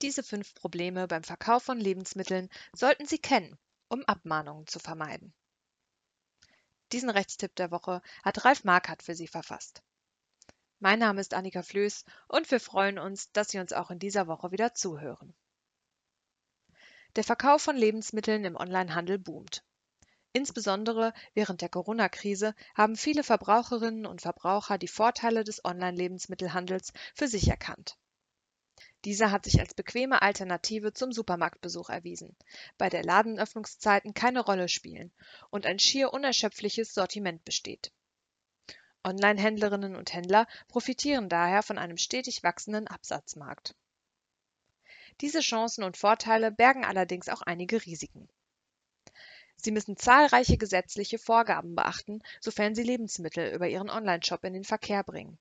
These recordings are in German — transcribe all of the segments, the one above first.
Diese fünf Probleme beim Verkauf von Lebensmitteln sollten Sie kennen, um Abmahnungen zu vermeiden. Diesen Rechtstipp der Woche hat Ralf Markert für Sie verfasst. Mein Name ist Annika Flöß und wir freuen uns, dass Sie uns auch in dieser Woche wieder zuhören. Der Verkauf von Lebensmitteln im Onlinehandel boomt. Insbesondere während der Corona-Krise haben viele Verbraucherinnen und Verbraucher die Vorteile des Online-Lebensmittelhandels für sich erkannt. Dieser hat sich als bequeme Alternative zum Supermarktbesuch erwiesen, bei der Ladenöffnungszeiten keine Rolle spielen und ein schier unerschöpfliches Sortiment besteht. Online-Händlerinnen und Händler profitieren daher von einem stetig wachsenden Absatzmarkt. Diese Chancen und Vorteile bergen allerdings auch einige Risiken. Sie müssen zahlreiche gesetzliche Vorgaben beachten, sofern Sie Lebensmittel über Ihren Onlineshop in den Verkehr bringen.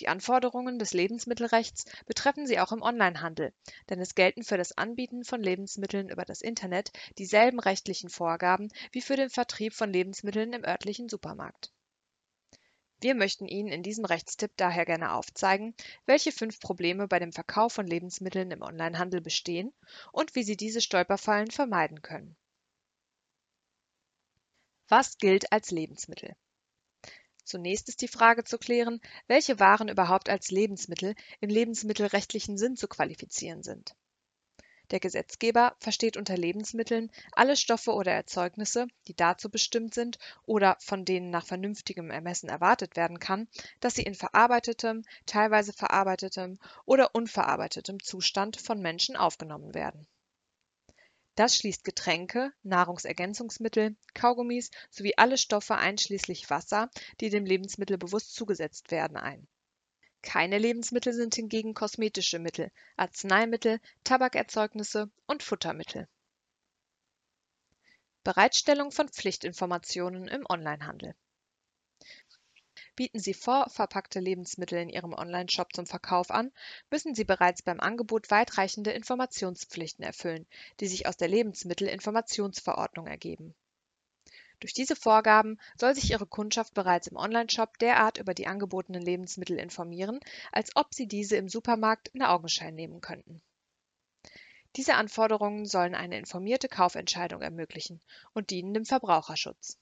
Die Anforderungen des Lebensmittelrechts betreffen Sie auch im Onlinehandel, denn es gelten für das Anbieten von Lebensmitteln über das Internet dieselben rechtlichen Vorgaben wie für den Vertrieb von Lebensmitteln im örtlichen Supermarkt. Wir möchten Ihnen in diesem Rechtstipp daher gerne aufzeigen, welche fünf Probleme bei dem Verkauf von Lebensmitteln im Onlinehandel bestehen und wie Sie diese Stolperfallen vermeiden können. Was gilt als Lebensmittel? Zunächst ist die Frage zu klären, welche Waren überhaupt als Lebensmittel im lebensmittelrechtlichen Sinn zu qualifizieren sind. Der Gesetzgeber versteht unter Lebensmitteln alle Stoffe oder Erzeugnisse, die dazu bestimmt sind oder von denen nach vernünftigem Ermessen erwartet werden kann, dass sie in verarbeitetem, teilweise verarbeitetem oder unverarbeitetem Zustand von Menschen aufgenommen werden das schließt Getränke, Nahrungsergänzungsmittel, Kaugummis sowie alle Stoffe einschließlich Wasser, die dem Lebensmittel bewusst zugesetzt werden, ein. Keine Lebensmittel sind hingegen kosmetische Mittel, Arzneimittel, Tabakerzeugnisse und Futtermittel. Bereitstellung von Pflichtinformationen im Onlinehandel Bieten Sie vorverpackte Lebensmittel in Ihrem Onlineshop zum Verkauf an, müssen Sie bereits beim Angebot weitreichende Informationspflichten erfüllen, die sich aus der Lebensmittelinformationsverordnung ergeben. Durch diese Vorgaben soll sich Ihre Kundschaft bereits im Onlineshop derart über die angebotenen Lebensmittel informieren, als ob sie diese im Supermarkt in Augenschein nehmen könnten. Diese Anforderungen sollen eine informierte Kaufentscheidung ermöglichen und dienen dem Verbraucherschutz.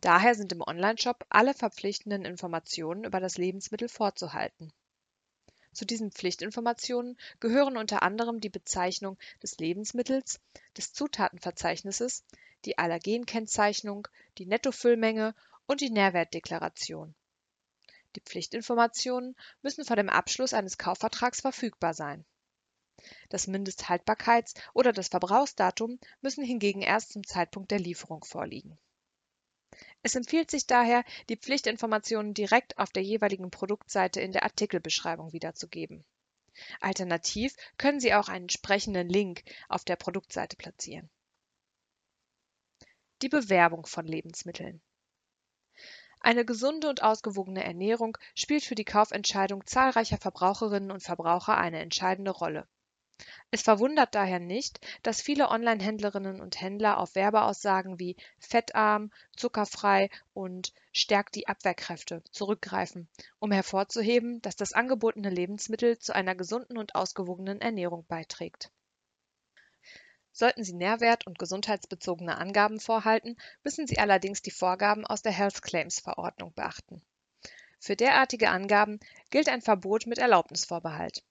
Daher sind im Onlineshop alle verpflichtenden Informationen über das Lebensmittel vorzuhalten. Zu diesen Pflichtinformationen gehören unter anderem die Bezeichnung des Lebensmittels, des Zutatenverzeichnisses, die Allergenkennzeichnung, die Nettofüllmenge und die Nährwertdeklaration. Die Pflichtinformationen müssen vor dem Abschluss eines Kaufvertrags verfügbar sein. Das Mindesthaltbarkeits- oder das Verbrauchsdatum müssen hingegen erst zum Zeitpunkt der Lieferung vorliegen es empfiehlt sich daher, die Pflichtinformationen direkt auf der jeweiligen Produktseite in der Artikelbeschreibung wiederzugeben. Alternativ können Sie auch einen entsprechenden Link auf der Produktseite platzieren. Die Bewerbung von Lebensmitteln. Eine gesunde und ausgewogene Ernährung spielt für die Kaufentscheidung zahlreicher Verbraucherinnen und Verbraucher eine entscheidende Rolle. Es verwundert daher nicht, dass viele Online-Händlerinnen und Händler auf Werbeaussagen wie fettarm, zuckerfrei und stärkt die Abwehrkräfte zurückgreifen, um hervorzuheben, dass das angebotene Lebensmittel zu einer gesunden und ausgewogenen Ernährung beiträgt. Sollten Sie nährwert- und gesundheitsbezogene Angaben vorhalten, müssen Sie allerdings die Vorgaben aus der Health Claims Verordnung beachten. Für derartige Angaben gilt ein Verbot mit Erlaubnisvorbehalt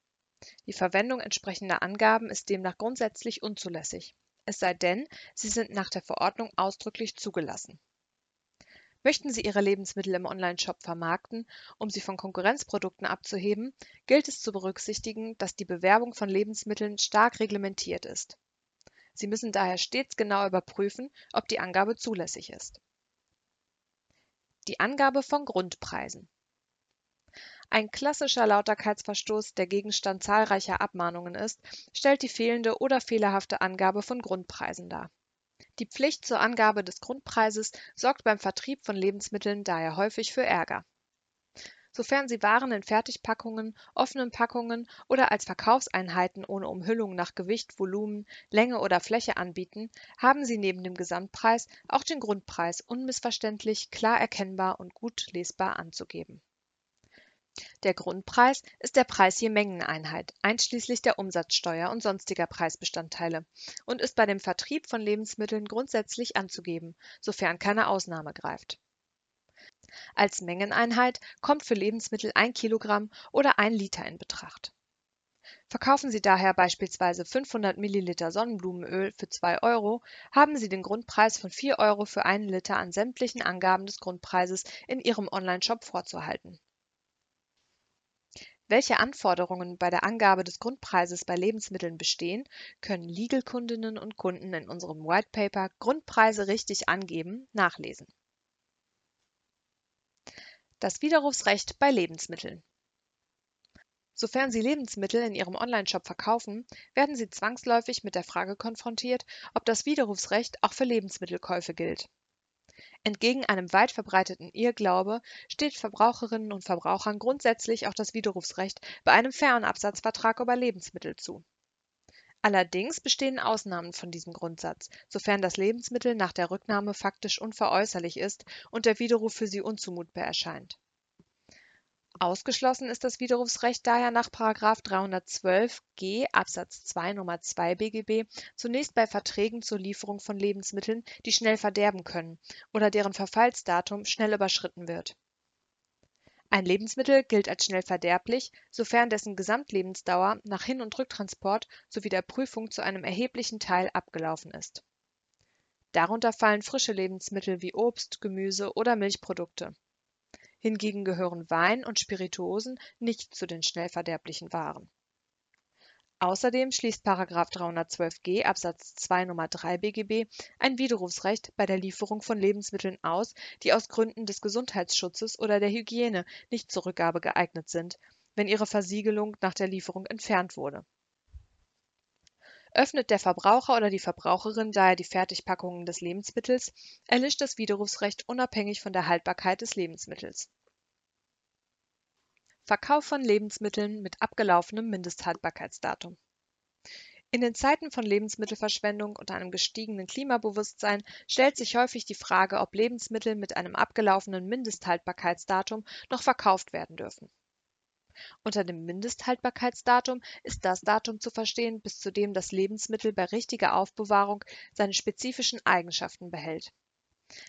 die Verwendung entsprechender Angaben ist demnach grundsätzlich unzulässig, es sei denn, sie sind nach der Verordnung ausdrücklich zugelassen. Möchten Sie Ihre Lebensmittel im Onlineshop vermarkten, um sie von Konkurrenzprodukten abzuheben, gilt es zu berücksichtigen, dass die Bewerbung von Lebensmitteln stark reglementiert ist. Sie müssen daher stets genau überprüfen, ob die Angabe zulässig ist. Die Angabe von Grundpreisen ein klassischer Lauterkeitsverstoß, der Gegenstand zahlreicher Abmahnungen ist, stellt die fehlende oder fehlerhafte Angabe von Grundpreisen dar. Die Pflicht zur Angabe des Grundpreises sorgt beim Vertrieb von Lebensmitteln daher häufig für Ärger. Sofern Sie Waren in Fertigpackungen, offenen Packungen oder als Verkaufseinheiten ohne Umhüllung nach Gewicht, Volumen, Länge oder Fläche anbieten, haben Sie neben dem Gesamtpreis auch den Grundpreis unmissverständlich, klar erkennbar und gut lesbar anzugeben Der Grundpreis ist der Preis je Mengeneinheit, einschließlich der Umsatzsteuer und sonstiger Preisbestandteile, und ist bei dem Vertrieb von Lebensmitteln grundsätzlich anzugeben, sofern keine Ausnahme greift. Als Mengeneinheit kommt für Lebensmittel ein Kilogramm oder ein Liter in Betracht. Verkaufen Sie daher beispielsweise 500 Milliliter Sonnenblumenöl für 2 Euro, haben Sie den Grundpreis von 4 Euro für einen Liter an sämtlichen Angaben des Grundpreises in Ihrem Onlineshop vorzuhalten. Welche Anforderungen bei der Angabe des Grundpreises bei Lebensmitteln bestehen, können Legal-Kundinnen und Kunden in unserem White Paper Grundpreise richtig angeben nachlesen. Das Widerrufsrecht bei Lebensmitteln Sofern Sie Lebensmittel in Ihrem Onlineshop verkaufen, werden Sie zwangsläufig mit der Frage konfrontiert, ob das Widerrufsrecht auch für Lebensmittelkäufe gilt Entgegen einem weit verbreiteten Irrglaube steht Verbraucherinnen und Verbrauchern grundsätzlich auch das Widerrufsrecht bei einem Fernabsatzvertrag über Lebensmittel zu. Allerdings bestehen Ausnahmen von diesem Grundsatz, sofern das Lebensmittel nach der Rücknahme faktisch unveräußerlich ist und der Widerruf für sie unzumutbar erscheint Ausgeschlossen ist das Widerrufsrecht daher nach § 312 g Absatz 2 Nr. 2 BGB zunächst bei Verträgen zur Lieferung von Lebensmitteln, die schnell verderben können oder deren Verfallsdatum schnell überschritten wird. Ein Lebensmittel gilt als schnell verderblich, sofern dessen Gesamtlebensdauer nach Hin und Rücktransport sowie der Prüfung zu einem erheblichen Teil abgelaufen ist. Darunter fallen frische Lebensmittel wie Obst, Gemüse oder Milchprodukte Hingegen gehören Wein und Spirituosen nicht zu den schnell verderblichen Waren. Außerdem schließt § 312g Absatz 2 Nr. 3 BGB ein Widerrufsrecht bei der Lieferung von Lebensmitteln aus, die aus Gründen des Gesundheitsschutzes oder der Hygiene nicht zur Rückgabe geeignet sind, wenn ihre Versiegelung nach der Lieferung entfernt wurde. Öffnet der Verbraucher oder die Verbraucherin daher die Fertigpackungen des Lebensmittels, erlischt das Widerrufsrecht unabhängig von der Haltbarkeit des Lebensmittels. Verkauf von Lebensmitteln mit abgelaufenem Mindesthaltbarkeitsdatum in den Zeiten von Lebensmittelverschwendung und einem gestiegenen Klimabewusstsein stellt sich häufig die Frage, ob Lebensmittel mit einem abgelaufenen Mindesthaltbarkeitsdatum noch verkauft werden dürfen unter dem Mindesthaltbarkeitsdatum ist das Datum zu verstehen, bis zu dem das Lebensmittel bei richtiger Aufbewahrung seine spezifischen Eigenschaften behält.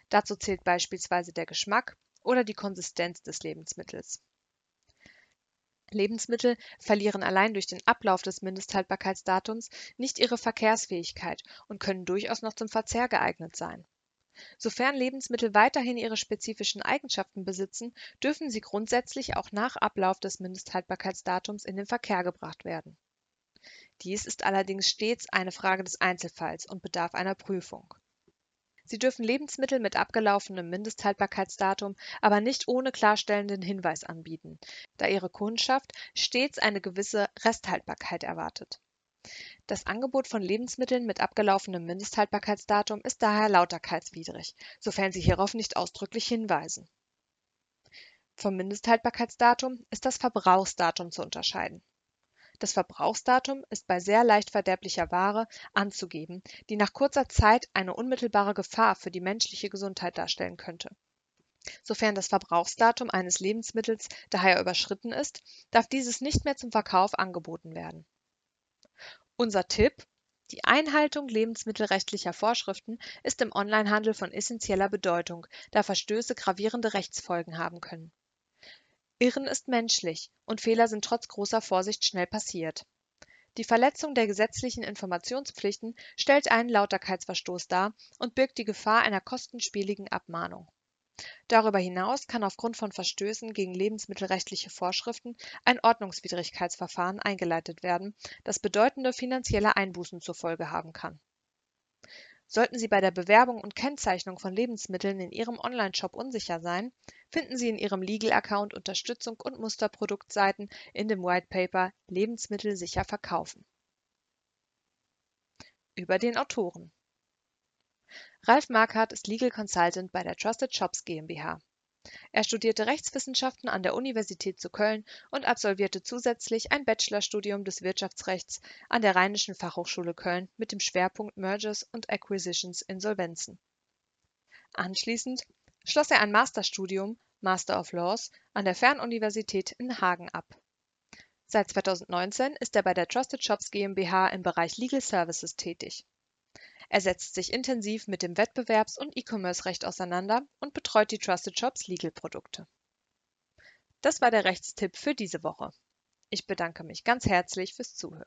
Dazu zählt beispielsweise der Geschmack oder die Konsistenz des Lebensmittels. Lebensmittel verlieren allein durch den Ablauf des Mindesthaltbarkeitsdatums nicht ihre Verkehrsfähigkeit und können durchaus noch zum Verzehr geeignet sein Sofern Lebensmittel weiterhin ihre spezifischen Eigenschaften besitzen, dürfen sie grundsätzlich auch nach Ablauf des Mindesthaltbarkeitsdatums in den Verkehr gebracht werden. Dies ist allerdings stets eine Frage des Einzelfalls und bedarf einer Prüfung. Sie dürfen Lebensmittel mit abgelaufenem Mindesthaltbarkeitsdatum aber nicht ohne klarstellenden Hinweis anbieten, da ihre Kundschaft stets eine gewisse Resthaltbarkeit erwartet das Angebot von Lebensmitteln mit abgelaufenem Mindesthaltbarkeitsdatum ist daher lauterkeitswidrig, sofern Sie hierauf nicht ausdrücklich hinweisen. Vom Mindesthaltbarkeitsdatum ist das Verbrauchsdatum zu unterscheiden. Das Verbrauchsdatum ist bei sehr leicht verderblicher Ware anzugeben, die nach kurzer Zeit eine unmittelbare Gefahr für die menschliche Gesundheit darstellen könnte. Sofern das Verbrauchsdatum eines Lebensmittels daher überschritten ist, darf dieses nicht mehr zum Verkauf angeboten werden unser Tipp: Die Einhaltung lebensmittelrechtlicher Vorschriften ist im Onlinehandel von essenzieller Bedeutung, da Verstöße gravierende Rechtsfolgen haben können. Irren ist menschlich und Fehler sind trotz großer Vorsicht schnell passiert. Die Verletzung der gesetzlichen Informationspflichten stellt einen Lauterkeitsverstoß dar und birgt die Gefahr einer kostenspieligen Abmahnung Darüber hinaus kann aufgrund von Verstößen gegen lebensmittelrechtliche Vorschriften ein Ordnungswidrigkeitsverfahren eingeleitet werden, das bedeutende finanzielle Einbußen zur Folge haben kann. Sollten Sie bei der Bewerbung und Kennzeichnung von Lebensmitteln in Ihrem Onlineshop unsicher sein, finden Sie in Ihrem Legal-Account Unterstützung und Musterproduktseiten in dem White Paper Lebensmittel sicher verkaufen. Über den Autoren Ralf Marquardt ist Legal Consultant bei der Trusted Shops GmbH. Er studierte Rechtswissenschaften an der Universität zu Köln und absolvierte zusätzlich ein Bachelorstudium des Wirtschaftsrechts an der Rheinischen Fachhochschule Köln mit dem Schwerpunkt Mergers und Acquisitions Insolvenzen. Anschließend schloss er ein Masterstudium Master of Laws, an der Fernuniversität in Hagen ab. Seit 2019 ist er bei der Trusted Shops GmbH im Bereich Legal Services tätig. Er setzt sich intensiv mit dem Wettbewerbs- und E-Commerce-Recht auseinander und betreut die Trusted Shops Legal-Produkte. Das war der Rechtstipp für diese Woche. Ich bedanke mich ganz herzlich fürs Zuhören.